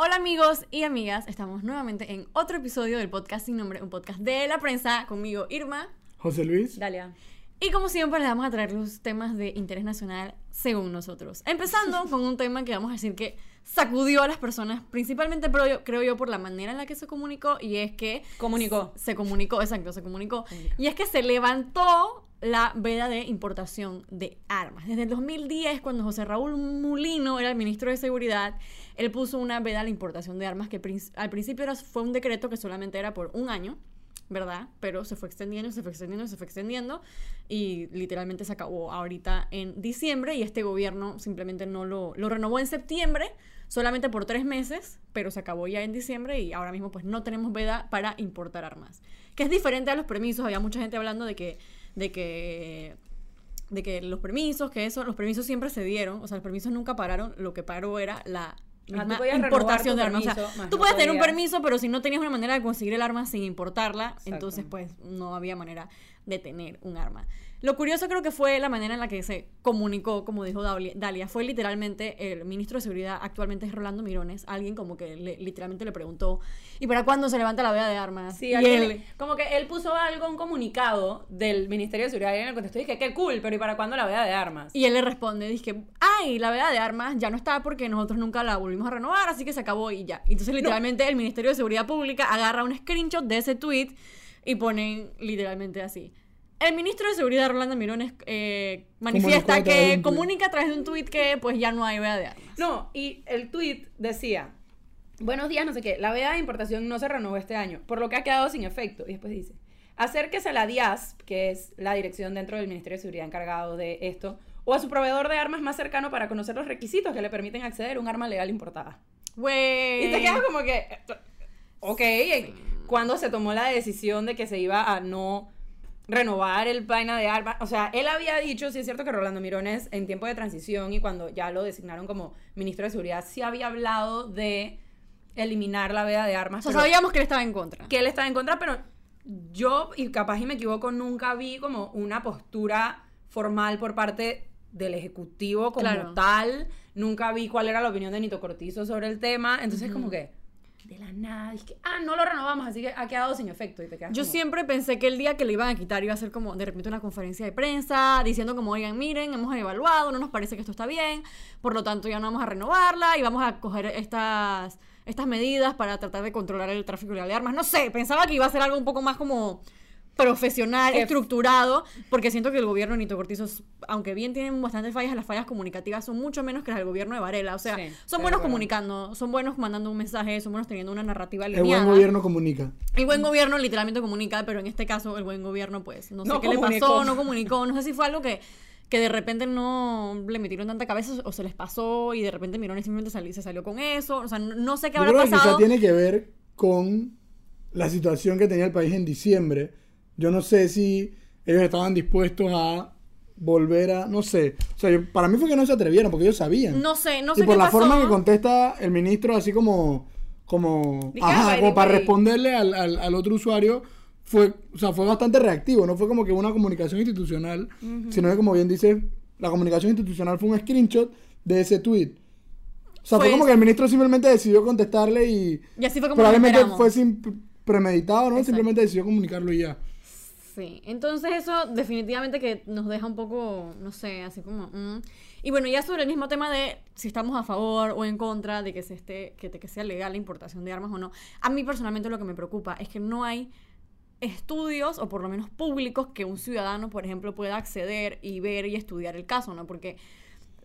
Hola amigos y amigas, estamos nuevamente en otro episodio del podcast sin nombre, un podcast de la prensa, conmigo Irma, José Luis. Dalia. y como siempre les vamos a traer los temas de interés nacional según nosotros. Empezando con un tema que vamos a decir que sacudió a las personas, principalmente pero yo- creo yo por la manera en la que se comunicó y es que Comunicó. se comunicó, exacto, se comunicó. Y es que se levantó la veda de importación de armas. Desde el 2010, cuando José Raúl Mulino era el ministro de Seguridad, él puso una veda a la importación de armas que al principio era, fue un decreto que solamente era por un año, ¿verdad? Pero se fue extendiendo, se fue extendiendo, se fue extendiendo y literalmente se acabó ahorita en diciembre y este gobierno simplemente no lo, lo renovó en septiembre, solamente por tres meses, pero se acabó ya en diciembre y ahora mismo pues no tenemos veda para importar armas. Que es diferente a los permisos, había mucha gente hablando de que, de que de que los permisos, que eso, los permisos siempre se dieron, o sea, los permisos nunca pararon, lo que paró era la misma podías renovar importación de armas. O sea, tú no puedes tener un podías- permiso, pero si no tenías una manera de conseguir el arma sin importarla, Exacto. entonces pues no había manera de tener un arma. Lo curioso creo que fue la manera en la que se comunicó, como dijo Dalia, fue literalmente el ministro de Seguridad, actualmente es Rolando Mirones, alguien como que le- literalmente le preguntó, ¿y para cuándo se levanta la veda de armas? Sí, y él, le- como que él puso algo, un comunicado del Ministerio de Seguridad y en el contestó dije, qué cool, pero ¿y para cuándo la veda de armas? Y él le responde, dije, ay, la veda de armas ya no está porque nosotros nunca la volvimos a renovar, así que se acabó y ya. Entonces literalmente el Ministerio de Seguridad Pública agarra un screenshot de ese tweet y ponen literalmente así. El ministro de Seguridad, Rolando Mirones, eh, manifiesta que un tuit. comunica a través de un tweet que pues ya no hay veda de armas. No, y el tweet decía, buenos días, no sé qué, la veda de importación no se renovó este año, por lo que ha quedado sin efecto. Y después dice, acérquese a la DIASP, que es la dirección dentro del Ministerio de Seguridad encargado de esto, o a su proveedor de armas más cercano para conocer los requisitos que le permiten acceder a un arma legal importada. Güey. Y te quedas como que, ok, cuando se tomó la decisión de que se iba a no renovar el vaina de armas, o sea, él había dicho, sí es cierto que Rolando Mirones en tiempo de transición y cuando ya lo designaron como ministro de Seguridad, sí había hablado de eliminar la veda de O armas. sea, pero- sabíamos que él estaba en contra. que él estaba en contra, pero yo, y capaz y me equivoco, nunca vi como una postura formal por parte del Ejecutivo como Claro. tal. Nunca vi cuál era la opinión de Nito Cortizo sobre el tema. Entonces, como que, de la nada, dije, ah, no lo renovamos, así que ha quedado sin efecto. Y te quedas Yo como, siempre pensé que el día que le iban a quitar iba a ser como de repente una conferencia de prensa diciendo como, oigan, miren, hemos evaluado, no nos parece que esto está bien, por lo tanto ya no vamos a renovarla y vamos a coger estas, estas medidas para tratar de controlar el tráfico de armas. No sé, pensaba que iba a ser algo un poco más como profesional, estructurado, porque siento que el gobierno de Nito Cortizo, aunque bien tienen bastantes fallas, las fallas comunicativas son mucho menos que las del gobierno de Varela. O sea, Sí, son buenos comunicando, son buenos mandando un mensaje, son buenos teniendo una narrativa El lineal. buen gobierno comunica. El buen gobierno literalmente comunica, pero en este caso el buen gobierno pues no sé No qué le pasó, no comunicó, no sé si fue algo que, que de repente no le metieron tanta cabeza o se les pasó y de repente Mirones simplemente sali- se salió con eso, o sea, no, no sé qué Yo habrá creo que quizá pasado. tiene que ver con la situación que tenía el país en diciembre. Yo no sé si ellos estaban dispuestos a volver a, no sé. O sea, yo- para mí fue que no se atrevieron porque ellos sabían. No sé, no sé y por qué la pasó. forma que contesta el ministro, así como, como, Dije, ajá, ah, como para anyway. responderle al, al- al otro usuario, fue, o sea, fue bastante reactivo. No fue como que una comunicación institucional, sino que, como bien dice, la comunicación institucional fue un screenshot de ese tweet. O sea, fue Fue- como que el ministro simplemente decidió contestarle y Y así fue como probablemente fue sin premeditado, ¿no? Exacto. Simplemente decidió comunicarlo y ya. Sí, entonces eso definitivamente que nos deja un poco, no sé, así como... mm. Y bueno, ya sobre el mismo tema de si estamos a favor o en contra de que, se esté, que, que sea legal la importación de armas o no, a mí personalmente lo que me preocupa es que no hay estudios, o por lo menos públicos, que un ciudadano, por ejemplo, pueda acceder y ver y estudiar el caso, ¿no? Porque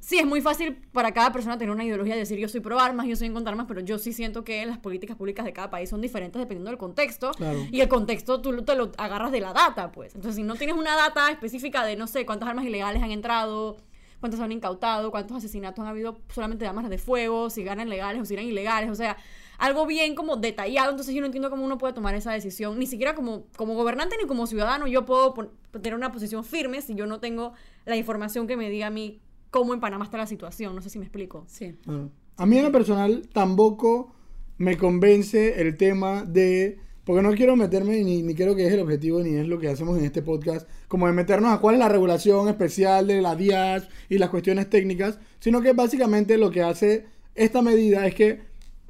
sí, es muy fácil para cada persona tener una ideología de decir yo soy pro armas, yo soy en contra armas, pero yo sí siento que las políticas públicas de cada país son diferentes dependiendo del contexto. Claro. Y el contexto tú te lo agarras de la data, pues. Entonces, si no tienes una data específica de, no sé, cuántas armas ilegales han entrado, cuántas han incautado, cuántos asesinatos han habido solamente de armas de fuego, si ganan legales o si eran ilegales, o sea, algo bien como detallado, entonces yo no entiendo cómo uno puede tomar esa decisión, ni siquiera como, como gobernante ni como ciudadano, yo puedo tener una posición firme si yo no tengo la información que me diga a mí cómo en Panamá está la situación, no sé si me explico. Sí. Bueno, a mí en lo personal tampoco me convence el tema de Porque no quiero meterme, ni, ni creo que es el objetivo, ni es lo que hacemos en este podcast, como de meternos a cuál es la regulación especial de la DIAS y las cuestiones técnicas, sino que básicamente lo que hace esta medida es que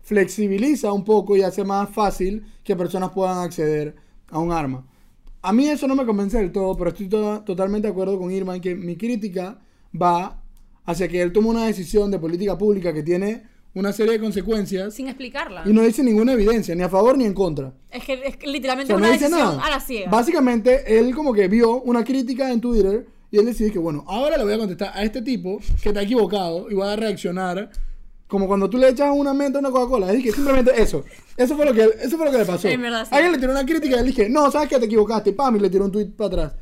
flexibiliza un poco y hace más fácil que personas puedan acceder a un arma. A mí eso no me convence del todo, pero estoy to- totalmente de acuerdo con Irma en que mi crítica va hacia que él toma una decisión de política pública que tiene una serie de consecuencias Sin explicarla. y no dice ninguna evidencia, ni a favor ni en contra. Es que es que O literalmente sea, es no una dice decisión nada. a la ciega. Básicamente, él como que vio una crítica en Twitter y él decidió que, bueno, ahora le voy a contestar a este tipo que está equivocado y va a reaccionar como cuando tú le echas una menta a una Coca-Cola. Es que simplemente eso. Eso fue lo que, eso fue lo que le pasó. En verdad, sí. Alguien le tiró una crítica y él dije, no, sabes que te equivocaste, y pam, y le tiró un tweet para atrás.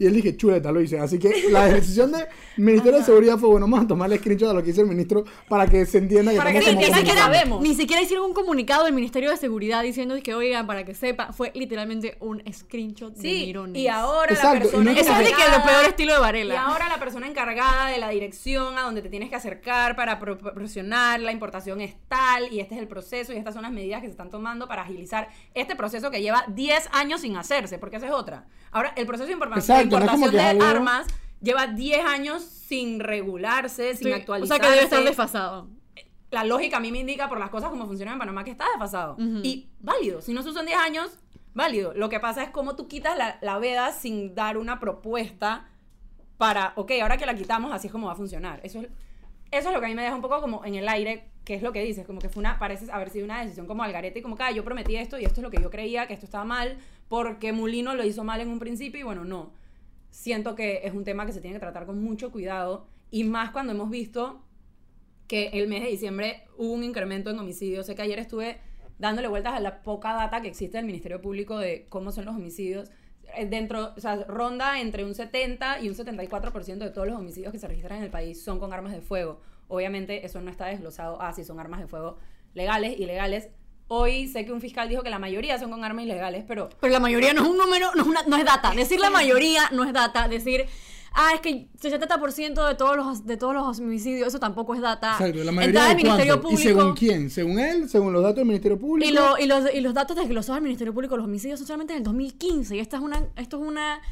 Y él dije, chuleta, lo hice. Así que la decisión del Ministerio de Seguridad fue, bueno, vamos a tomarle screenshot a lo que hizo el ministro para que se entienda que Para estamos que entienda que comunicados. sabemos. Ni siquiera hicieron un comunicado del Ministerio de Seguridad diciendo que, oigan, para que sepa, fue literalmente un screenshot de Sí, Mirones. y ahora Exacto, la persona no Eso es de que lo encargada- peor estilo de Varela. Y ahora la persona encargada de la dirección a donde te tienes que acercar para pro- proporcionar la importación es tal y este es el proceso y estas son las medidas que se están tomando para agilizar este proceso que lleva 10 años sin hacerse, porque esa es otra. Ahora, el proceso de importa- de Exacto, importación que de algo- armas lleva 10 años sin regularse, sin Sí, actualizarse. O sea que debe estar desfasado. la lógica a mí me indica por las cosas como funcionan en Panamá que está desfasado. Ujú. Y válido. Si no se usan 10 años, válido. Lo que pasa es cómo tú quitas la, la veda sin dar una propuesta para, ok, ahora que la quitamos, así es como va a funcionar. Eso es, eso es lo que a mí me deja un poco como en el aire, que es lo que dices, como que fue una, parece haber sido una decisión como algarete y como que "Ah, yo prometí esto y esto es lo que yo creía, que esto estaba mal, porque Mulino lo hizo mal en un principio y bueno, no. Siento que es un tema que se tiene que tratar con mucho cuidado y más cuando hemos visto que el mes de diciembre hubo un incremento en homicidios. Sé que ayer estuve dándole vueltas a la poca data que existe del Ministerio Público de cómo son los homicidios. Eh, Dentro, o sea, ronda entre un 70 y un 74% de todos los homicidios que se registran en el país son con armas de fuego. Obviamente eso no está desglosado a si son armas de fuego legales, ilegales. Hoy sé que un fiscal dijo que la mayoría son con armas ilegales, pero Pero la mayoría no es un número, no es, una- no es data. Decir la mayoría no es data. Decir, ah, es que 70% de todos los de todos los homicidios, eso tampoco es data. Exacto, la mayoría del de Ministerio? Público. ¿Y según quién? ¿Según él? ¿Según los datos del Ministerio Público? Y, lo- y los, y los datos desglosados del Ministerio Público, los homicidios son solamente del 2015. Y esta es una, esto es una,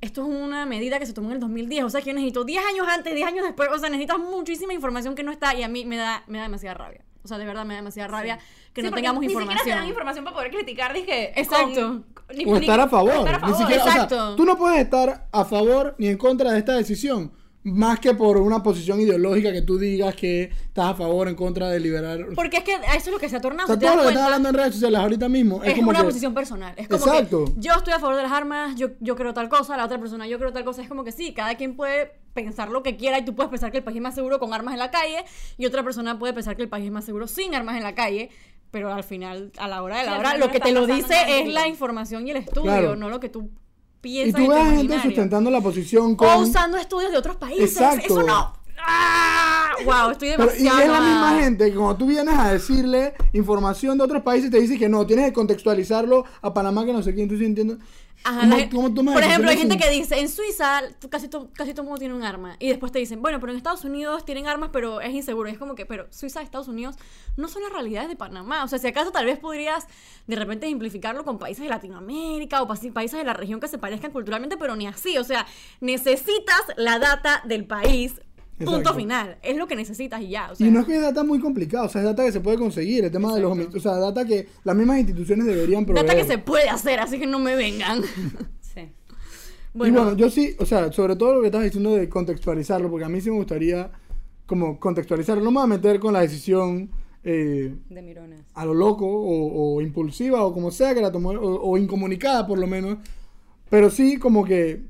esto es una medida que se tomó en el 2010. O sea que yo necesito 10 años antes, 10 años después. O sea, necesitas muchísima información que no está. Y a mí me da, me da demasiada rabia. O sea, de verdad me da demasiada rabia que Sí, no tengamos ni siquiera te dan información. información para poder criticar, dije. Exacto. con- ni- o ni- estar a favor. estar a Ni favor. siquiera, o sea, Exacto. tú no puedes estar a favor ni en contra de esta decisión. Más que por una posición ideológica que tú digas que estás a favor o en contra de liberar. Porque es que a eso es lo que se ha tornado. o sea, todo lo que estás hablando en redes sociales ahorita mismo es, es como una que. posición personal. Es como Exacto. que yo estoy a favor de las armas, yo, yo creo tal cosa, la otra persona yo creo tal cosa. Es como que sí, cada quien puede pensar lo que quiera y tú puedes pensar que el país es más seguro con armas en la calle y otra persona puede pensar que el país es más seguro sin armas en la calle. Pero al final, a la hora de Sí, la al hora, lo que te lo dice es la información y el estudio, Claro. no lo que tú Y piensas. tú en tu ves a gente sustentando la posición con. O usando estudios de otros países. Exacto. Eso no. ¡Ah! Wow, estoy Pero, y demasiado. es la misma gente que cuando tú vienes a decirle información de otros países, te dice que no, tienes que contextualizarlo a Panamá, que no sé quién, tú sí entiendes. Ajá, ¿Cómo- la- cómo tomas por ejemplo, hay gente que dice, en Suiza casi, to- casi todo el mundo tiene un arma. Y después te dicen, bueno, pero en Estados Unidos tienen armas, pero es inseguro. Y es como que, pero Suiza Estados Unidos no son las realidades de Panamá. O sea, si acaso tal vez podrías de repente simplificarlo con países de Latinoamérica o países de la región que se parezcan culturalmente, pero ni así. O sea, necesitas la data del país. Punto final. Es lo que necesitas y ya. O sea, Y no es que es data muy complicada, o sea, es data que se puede conseguir, el tema de los o sea, data que las mismas instituciones deberían proveer. data que se puede hacer, así que no me vengan. Sí. Y bueno, bueno, yo sí, o sea, sobre todo lo que estás diciendo de contextualizarlo, porque a mí sí me gustaría como contextualizarlo, no me voy a meter con la decisión eh, De Mirones. a lo loco o, o impulsiva o como sea que la tomó, o, o incomunicada por lo menos, pero sí como que,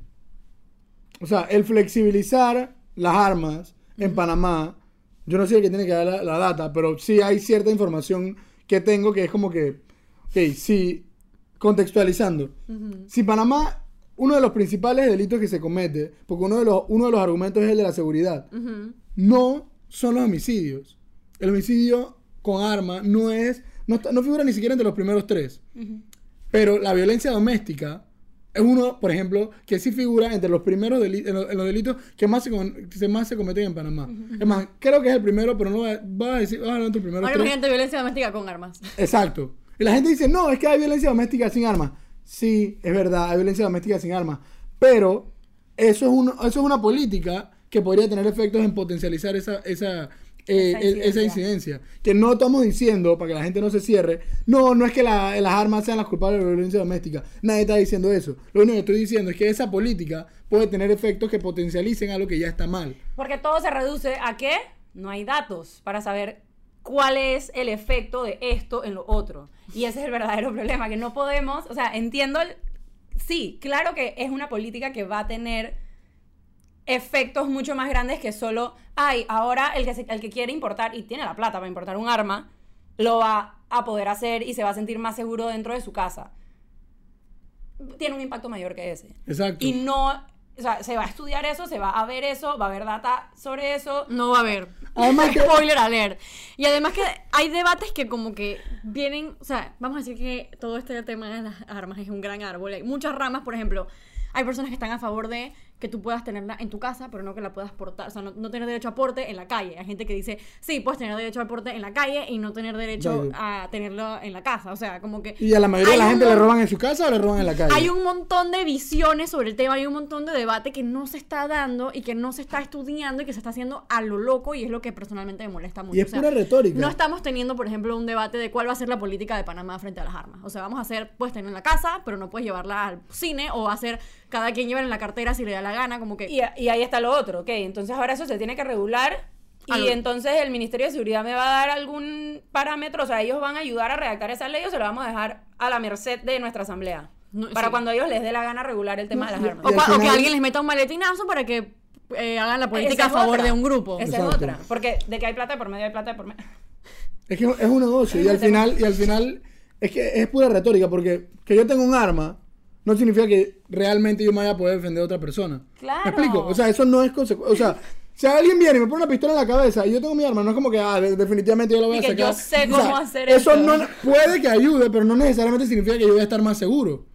o sea, el flexibilizar las armas en Panamá, yo no sé el que tiene que dar la, la data, pero sí hay cierta información que tengo que es como que, ok, sí, contextualizando, si Panamá, uno de los principales delitos que se comete, porque uno de los, uno de los argumentos es el de la seguridad, no son los homicidios. El homicidio con arma no es, no, no figura ni siquiera entre los primeros tres. Pero la violencia doméstica es uno, por ejemplo, que sí figura entre los primeros delitos, en, los, en los delitos que más se, más se cometen en Panamá. Es más, creo que es el primero, pero no voy a, decir, voy a hablar de los primeros Ahora tres. imagínate violencia doméstica con armas. Exacto. Y la gente dice, no, es que hay violencia doméstica sin armas. Sí, es verdad, hay violencia doméstica sin armas. Pero eso es, un- eso es una política que podría tener efectos en potencializar esa, esa, eh, Esa incidencia. Que no estamos diciendo, para que la gente no se cierre, no, no es que la- las armas sean las culpables de la violencia doméstica. Nadie está diciendo eso. Lo único que estoy diciendo es que esa política puede tener efectos que potencialicen algo que ya está mal. Porque todo se reduce a que no hay datos para saber cuál es el efecto de esto en lo otro. Y ese es el verdadero problema, que no podemos, o sea, entiendo, el- sí, claro que es una política que va a tener efectos mucho más grandes que solo, ay, ahora el que, se- el que quiere importar y tiene la plata para importar un arma, lo va a poder hacer y se va a sentir más seguro dentro de su casa. Tiene un impacto mayor que ese. Exacto. Y no, o sea, se va a estudiar eso, se va a ver eso, va a haber data sobre eso. No va a haber. Que- Spoiler alert. Y además que hay debates que como que vienen, o sea, vamos a decir que todo este tema de las armas es un gran árbol. Hay muchas ramas, por ejemplo, hay personas que están a favor de que tú puedas tenerla en tu casa, pero no que la puedas portar, o sea, no, no tener derecho a porte en la calle. Hay gente que dice, sí, puedes tener derecho a porte en la calle y no tener derecho a tenerlo en la casa. O sea, como que... Y a la mayoría de la un gente le mon- roban en su casa o le roban en la calle. hay un montón de visiones sobre el tema, hay un montón de debate que no se está dando y que no se está estudiando y que se está haciendo a lo loco y es lo que personalmente me molesta mucho. Y es pura retórica. No estamos teniendo, por ejemplo, un debate de cuál va a ser la política de Panamá frente a las armas. O sea, vamos a hacer, puedes tener en la casa, pero no puedes llevarla al cine o hacer cada quien llevar en la cartera si le da la gana, como que... Y, y ahí está lo otro, ok. Entonces ahora eso se tiene que regular. Y lo- entonces el Ministerio de Seguridad me va a dar algún parámetro, o sea, ellos van a ayudar a redactar esa ley o se lo vamos a dejar a la merced de nuestra asamblea. No, para sí. cuando a ellos les dé la gana regular el tema de las armas. o, que alguien les meta un maletinazo para que eh, hagan la política a favor otra. de un grupo. Esa Exacto. es otra. Porque de que hay plata de por medio, hay plata de por medio. Es que es un negocio y al final, y al final es que es pura retórica porque que yo tenga un arma no significa que realmente yo me vaya a poder defender a otra persona. Claro. ¿Me explico? O sea, eso no es consecuencia. O sea, si alguien viene y me pone una pistola en la cabeza y yo tengo mi arma, no es como que, ah, de- definitivamente yo la voy Y a que sacar. yo sé O sea, cómo hacer eso. eso. no puede que ayude, pero no necesariamente significa que yo voy a estar más seguro.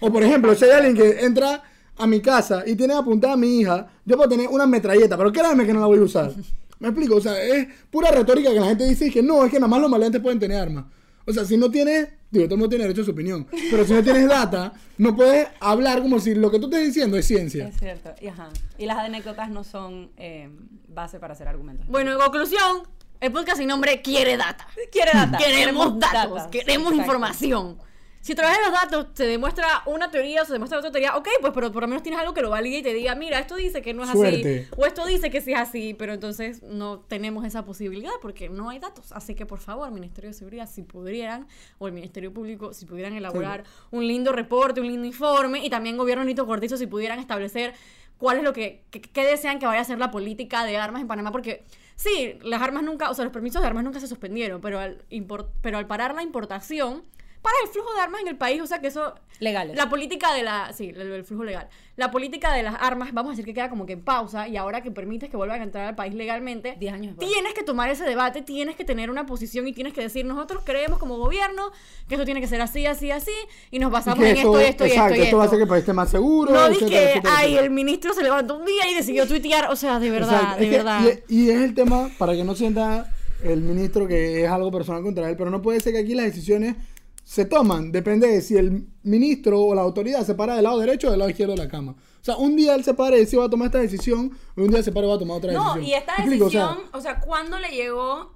O por ejemplo, si hay alguien que entra a mi casa y tiene apuntada a mi hija, yo puedo tener una metralleta, pero créanme que no la voy a usar. ¿Me explico? O sea, es pura retórica que la gente dice que no, es que nada más los maleantes pueden tener armas. O sea, si no tienes, digo, todo el mundo tiene derecho a su opinión, pero si no tienes data, no puedes hablar como si lo que tú estés diciendo es ciencia. Es cierto. Y, ajá. y las anécdotas no son eh, base para hacer argumentos. Bueno, en conclusión, el podcast sin nombre quiere data. quiere data. Queremos datos, queremos Exacto. información. Si a través de los datos se demuestra una teoría o se demuestra otra teoría, ok, pues pero por lo menos tienes algo que lo valide y te diga, mira, esto dice que no es Suerte. así, o esto dice que sí es así, pero entonces no tenemos esa posibilidad porque no hay datos. Así que por favor, Ministerio de Seguridad, si pudieran, o el Ministerio Público, si pudieran elaborar un lindo reporte, un lindo informe, y también Gobierno Nito Cortizo, si pudieran establecer cuál es lo que, que, que desean que vaya a ser la política de armas en Panamá, porque sí, las armas nunca, o sea, los permisos de armas nunca se suspendieron, pero al, import- pero al parar la importación, para el flujo de armas en el país, o sea que eso... Legales. La política de la... Sí, el, el flujo legal. La política de las armas, vamos a decir que queda como que en pausa, y ahora que permites que vuelvan a entrar al país legalmente, Diez años después. tienes que tomar ese debate, tienes que tener una posición y tienes que decir, nosotros creemos como gobierno que esto tiene que ser así, así, así, y nos Y basamos que en esto, esto, y exacto, esto, y esto va a hacer que esto. el país esté más seguro. No dije, etcétera, ay, etcétera. el ministro se levantó un día y decidió tuitear, o sea, de verdad, Exacto. de Es que- verdad. y, y es el tema, para que no sienta el ministro que es algo personal contra él, pero no puede ser que aquí las decisiones se toman, depende de si el ministro o la autoridad se para del lado derecho o del lado izquierdo de la cama. O sea, un día él se para y dice va a tomar esta decisión, y un día se para y va a tomar otra No, decisión. y esta decisión, o sea, ¿cuándo le llegó?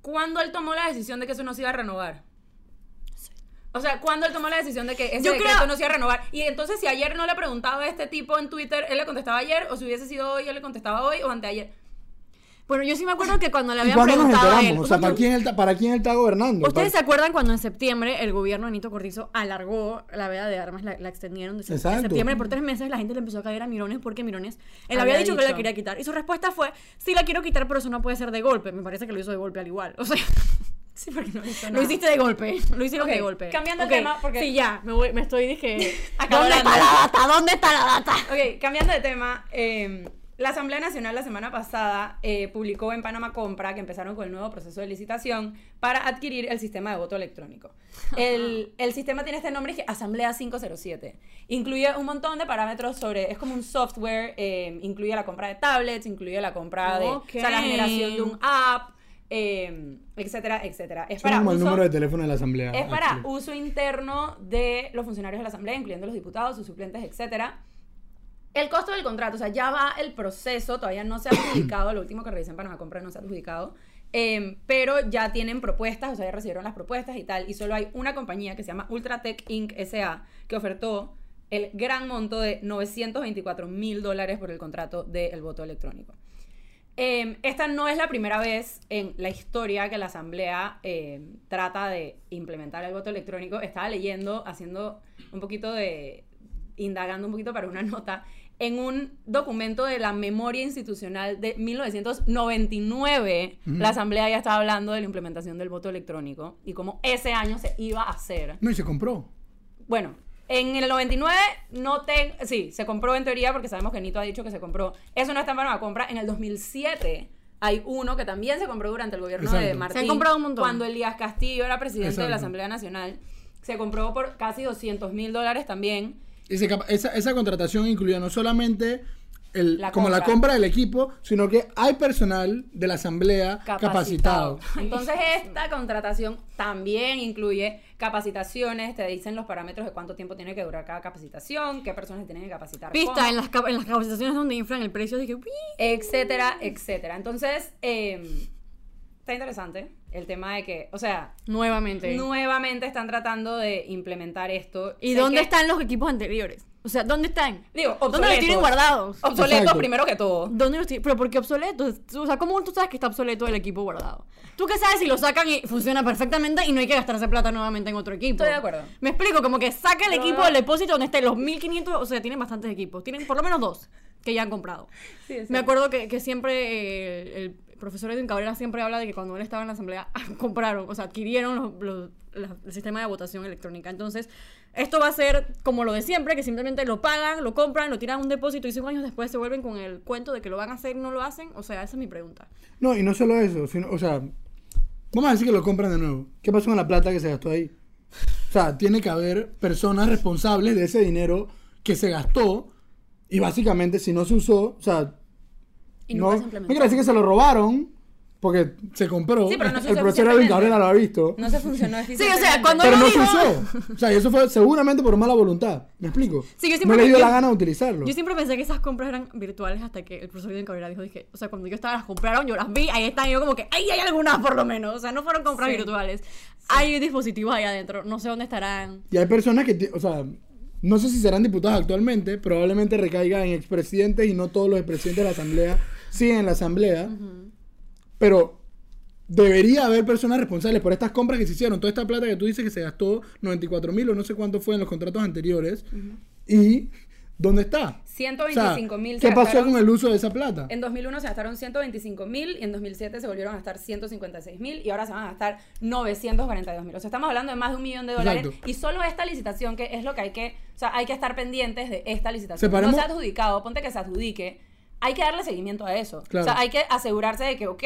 ¿Cuándo él tomó la decisión de que eso no se iba a renovar? O sea, ¿cuándo él tomó la decisión de que ese Yo decreto creo- no se iba a renovar? Y entonces, si ayer no le preguntaba a este tipo en Twitter, él le contestaba ayer, o si hubiese sido hoy, él le contestaba hoy, o anteayer. Bueno, yo sí me acuerdo que cuando le ¿Y habían cuándo nos preguntado a él, enteramos? O sea, ¿para quién, él, está- ¿para quién él está gobernando? ¿Ustedes se acuerdan cuando en septiembre el gobierno de Nito Cortizo alargó la veda de armas, la, la extendieron de de Exacto. septiembre por tres meses? La gente le empezó a caer a Mirones porque Mirones, él Había había dicho, que la dicho. quería quitar. Y su respuesta fue, sí la quiero quitar, pero eso no puede ser de golpe. Me parece que lo hizo de golpe al igual. O sea, Sí, porque no hizo lo hiciste de golpe. Lo hicieron de golpe. cambiando Ok, tema, porque- Sí, ya, me, voy, me estoy, dije... ¿Dónde está la data? ¿Dónde está la data? Ok, cambiando de tema, eh, la Asamblea Nacional la semana pasada eh, publicó en Panamá Compra que empezaron con el nuevo proceso de licitación para adquirir el sistema de voto electrónico. El, el sistema tiene este nombre, es que Asamblea 507. Incluye un montón de parámetros sobre, es como un software, eh, incluye la compra de tablets, incluye la compra de, Ok. o sea, la generación de un app, eh, etcétera, etcétera. Es para como el uso- número de teléfono de la asamblea. es para actually. uso interno de los funcionarios de la Asamblea, incluyendo los diputados, sus suplentes, etcétera. El costo del contrato, o sea, ya va el proceso, todavía no se ha adjudicado, lo último que revisé en Panamá Compra no se ha adjudicado, em, pero ya tienen propuestas, o sea, ya recibieron las propuestas y tal, y solo hay una compañía que se llama Ultratech Inc. SA que ofertó el gran monto de 924 mil dólares por el contrato del voto electrónico. Em, esta no es la primera vez en la historia que la Asamblea em, trata de implementar el voto electrónico. Estaba leyendo, haciendo un poquito de, indagando un poquito para una nota, en un documento de la memoria institucional de 1999, la Asamblea ya estaba hablando de la implementación del voto electrónico y cómo ese año se iba a hacer. No, y se compró. Bueno, en el 99 no te... Sí, se compró en teoría porque sabemos que Nito ha dicho que se compró. Eso no está en Panamá compra. En el 2007 hay uno que también se compró durante el gobierno de. Martín. Se comprado un montón. Cuando Elías Castillo era presidente de la. Asamblea Nacional. Se compró por casi 200 mil dólares también. Ese esa, esa contratación incluía no solamente el, La como la compra. compra del equipo, sino que hay personal de la asamblea capacitado. Entonces esta contratación también incluye capacitaciones, te dicen los parámetros de cuánto tiempo tiene que durar cada capacitación, qué personas tienen que capacitar. Pista cómo, en las, cap- en las capacitaciones donde inflan el precio, dije, "Uy". etcétera, etcétera. Entonces, eh, está interesante el tema de que, o sea, nuevamente. nuevamente están tratando de implementar esto. ¿Y Sé dónde que- están los equipos anteriores? O sea, ¿dónde están? Digo, ¿Dónde los tienen guardados? Obsoletos Exacto. primero que todo. ¿Dónde los tienen? Pero ¿por qué obsoletos? O sea, ¿cómo tú sabes que está obsoleto el equipo guardado? ¿Tú qué sabes si lo sacan y funciona perfectamente y no hay que gastarse plata nuevamente en otro equipo? Estoy de acuerdo. Me explico, como que saca el Pero- equipo del depósito donde estén los 1500, o sea, tienen bastantes equipos. Tienen por lo menos dos que ya han comprado. Sí, es Me acuerdo que, que siempre eh, el profesor Edwin Cabrera siempre habla de que cuando él estaba en la asamblea compraron, o sea, adquirieron los- los- el sistema de votación electrónica. Entonces, esto va a ser como lo de siempre, que simplemente lo pagan, lo compran, lo tiran a un depósito y cinco años después se vuelven con el cuento de que lo van a hacer y no lo hacen. O sea, esa es mi pregunta. No, y no solo eso, sino, o sea, vamos a decir que lo compran de nuevo. ¿Qué pasó con la plata que se gastó ahí? O sea, tiene que haber personas responsables de ese dinero que se gastó y básicamente si no se usó, o sea, Y no, nunca se no quiere decir que se lo robaron porque se compró. Sí, pero no se el profesor Edwin eficientemente. Cabrera lo ha visto. No se funcionó Sí, o sea, cuando pero lo no se dijo- usó. O sea, y eso fue seguramente por mala voluntad. ¿Me explico? Sí, yo no siempre le dio la gana de utilizarlo. Yo siempre pensé que esas compras eran virtuales hasta que el profesor Edwin Cabrera dijo, dije, o sea, cuando yo estaba las compraron, yo las vi, ahí están, y yo como que, ahí hay algunas por lo menos, o sea, no fueron compras Sí. virtuales. Hay dispositivos ahí adentro, no sé dónde estarán. Y hay personas que, o sea, no sé si serán diputados actualmente, probablemente recaiga en expresidentes y no todos los expresidentes de la asamblea siguen en la asamblea. Pero debería haber personas responsables por estas compras que se hicieron. Toda esta plata que tú dices que se gastó 94 mil o no sé cuánto fue en los contratos anteriores. Y ¿dónde está? 125 mil O sea, ¿Qué pasó con el uso de esa plata? En 2001 se gastaron 125 mil y en 2007 se volvieron a gastar 156 mil y ahora se van a gastar 942 mil. O sea, estamos hablando de más de un millón de dólares Exacto. y solo esta licitación, que es lo que hay que, o sea, hay que estar pendientes de esta licitación. Separemos- No se ha adjudicado, ponte que se adjudique. Hay que darle seguimiento a eso. Claro. O sea, hay que asegurarse de que, ok,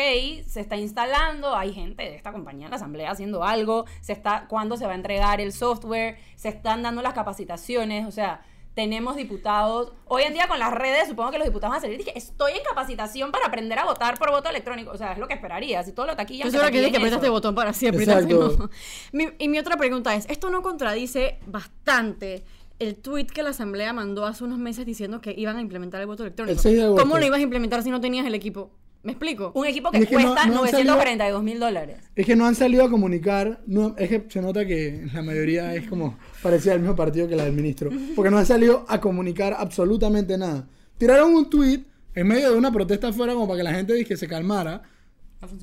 se está instalando, hay gente de esta compañía en la asamblea haciendo algo, se está, cuándo se va a entregar el software, se están dando las capacitaciones, o sea, tenemos diputados. Hoy en día con las redes, supongo que los diputados van a salir y dije, estoy en capacitación para aprender a votar por voto electrónico. O sea, es lo que esperaría. Si todo lo taquillan, Yo seguro que dice que apretas eso. este botón para siempre. Exacto. no. Mi- y mi otra pregunta es, ¿esto no contradice bastante el tweet que la asamblea mandó hace unos meses diciendo que iban a implementar el voto electrónico? El 6 de agosto. ¿Cómo lo ibas a implementar si no tenías el equipo? ¿Me explico? Un equipo que es que no- cuesta no salido- 942 mil dólares. Es que no han salido a comunicar, no, es que se nota que la mayoría es como parecida al mismo partido que la del ministro, porque no han salido a comunicar absolutamente nada. Tiraron un tweet en medio de una protesta afuera como para que la gente dije, que se calmara.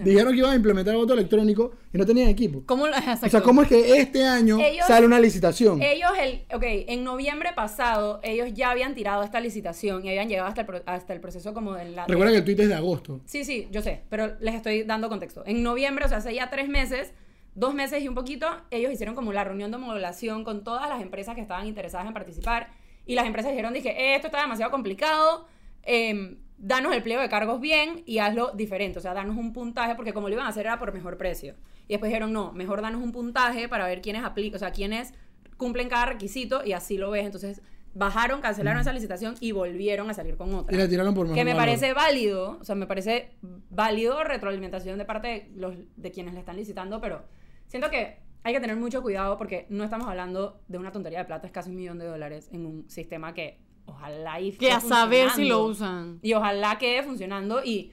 Dijeron que iban a implementar el voto electrónico y no tenían equipo. ¿Cómo, O sea. ¿cómo es que este año Ellos- sale una licitación? Ellos, el, ok, en noviembre pasado, ellos ya habían tirado esta licitación y habían llegado hasta el, hasta el proceso como de la... Recuerda que el tweet es de agosto. Sí, sí, yo sé, pero les estoy dando contexto. En noviembre, o sea, hace ya tres meses, dos meses y un poquito, ellos hicieron como la reunión de homologación con todas las empresas que estaban interesadas en participar y las empresas dijeron, dije, esto está demasiado complicado, em, danos el pliego de cargos bien y hazlo diferente, o sea, danos un puntaje, porque como lo iban a hacer era por mejor precio. Y después dijeron, no, mejor danos un puntaje para ver quiénes aplican, o sea, quiénes cumplen cada requisito y así lo ves. Entonces, bajaron, cancelaron esa licitación y volvieron a salir con otra Y la tiraron por que mejor me valor. parece válido, o sea, me parece válido retroalimentación de parte de, los, de quienes le están licitando, pero siento que hay que tener mucho cuidado porque no estamos hablando de una tontería de plata, es casi un millón de dólares en un sistema que ojalá y Que a saber si lo usan. Y ojalá quede funcionando y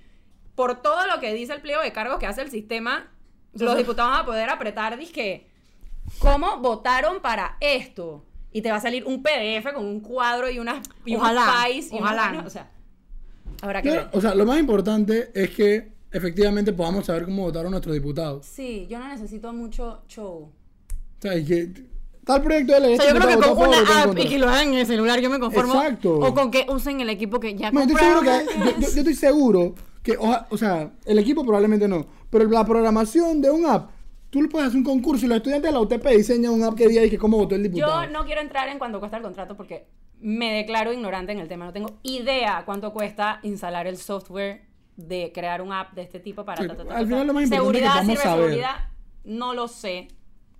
por todo lo que dice el pliego de cargos que hace el sistema, los diputados van a poder apretar, dije, ¿cómo votaron para esto? Y te va a salir un PDF con un cuadro y unas y Ojalá, y ojalá. o sea, habrá que ver. o sea, lo más importante es que efectivamente podamos saber cómo votaron nuestros diputados. Sí, yo no necesito mucho show. O sea, y que tal proyecto de ley. O sea, yo creo que con a una app y que lo hagan en el celular, yo me conformo. Exacto. O con que usen el equipo que ya compraron. yo, yo- yo estoy seguro que, oja- o sea, el equipo probablemente no, pero la programación de un app, tú le puedes hacer un concurso y los estudiantes de la UTP diseñan un app que diga y que cómo votó el diputado. Yo no quiero entrar en cuánto cuesta el contrato porque me declaro ignorante en el tema. No tengo idea cuánto cuesta instalar el software de crear un app de este tipo para... Sí, ta, ta, ta, al final lo más importante es que seguridad, podamos saber. no lo sé.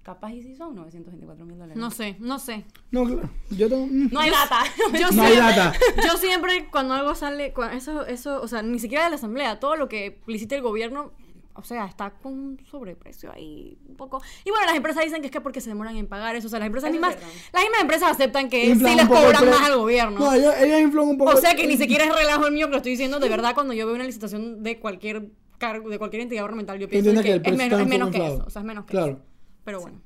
Capaz y si son 924 mil dólares. No sé, no sé. No, claro. Yo tengo. mm. No hay data. Yo No hay data. yo siempre cuando algo sale, eso, eso, o sea, ni siquiera de la asamblea, todo lo que publicita el gobierno, o sea, está con un sobreprecio ahí un poco. Y bueno, las empresas dicen que es que porque se demoran en pagar eso, o sea, las empresas Eso mismas, las mismas empresas aceptan que Inflan sí les cobran pre- más al gobierno. No, ellos, ellos inflan un poco. O sea que ni siquiera es relajo el mío que lo estoy diciendo, de verdad, cuando yo veo una licitación de cualquier cargo, de cualquier entidad gubernamental, yo pienso que, que el es menos, es que eso, o sea, es menos que Claro. eso. Pero bueno.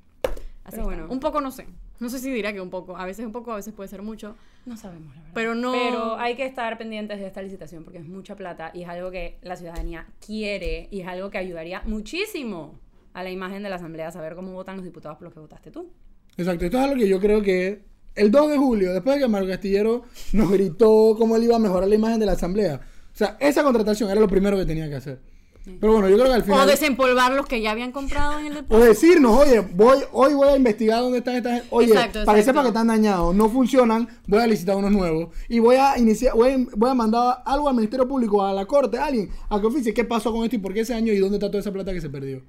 Así Pero bueno. Un poco no sé. No sé si dirá que un poco. A veces un poco, a veces puede ser mucho. No sabemos, la verdad. Pero no- Pero hay que estar pendientes de esta licitación porque es mucha plata y es algo que la ciudadanía quiere y es algo que ayudaría muchísimo a la imagen de la asamblea saber cómo votan los diputados por los que votaste tú. Exacto, esto es algo que yo creo que el 2 de julio, después de que Marco Castillero nos gritó cómo él iba a mejorar la imagen de la asamblea. O sea, esa contratación era lo primero que tenía que hacer. Pero bueno, yo creo que al O final. desempolvar los que ya habían comprado en el O depósito. decirnos, oye, voy, hoy voy a investigar dónde están estas. Oye, Exacto, para que exacto. sepa que están dañados, no funcionan, voy a licitar unos nuevos. Y voy a iniciar, voy a, voy a mandar algo al Ministerio Público, a la Corte, a alguien, a que oficie qué pasó con esto y por qué ese año y dónde está toda esa plata que se perdió.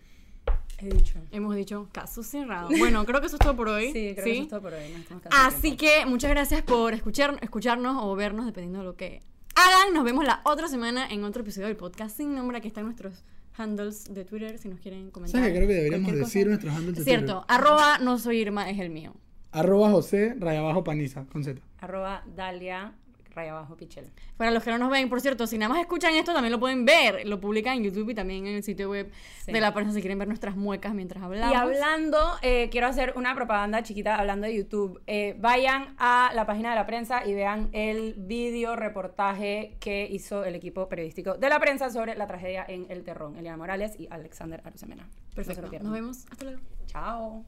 He dicho. Hemos dicho caso cerrado. Bueno, creo que eso es todo por hoy. Sí, creo que eso es todo por hoy. no Así que muchas gracias por escuchar, escucharnos o vernos, dependiendo de lo que hagan. Nos vemos la otra semana en otro episodio del podcast sin nombre. Aquí están nuestros handles de Twitter si nos quieren comentar. ¿Sabes? Creo que deberíamos decir nuestros handles de Cierto, Twitter. arroba no soy Irma es el mío. Arroba José, raya abajo paniza, con Z. Arroba Dalia, raya abajo Pichel. Para los que no nos ven, por cierto, si nada más escuchan esto, también lo pueden ver. Lo publican en YouTube y también en el sitio web de la prensa si quieren ver nuestras muecas mientras hablamos. Y hablando, eh, quiero hacer una propaganda chiquita hablando de YouTube. Eh, vayan a la página de la prensa y vean el video reportaje que hizo el equipo periodístico de la prensa sobre la tragedia en El Terrón. Eliana Morales y Alexander Arusemena. Perfecto. No nos vemos. Hasta luego. Chao.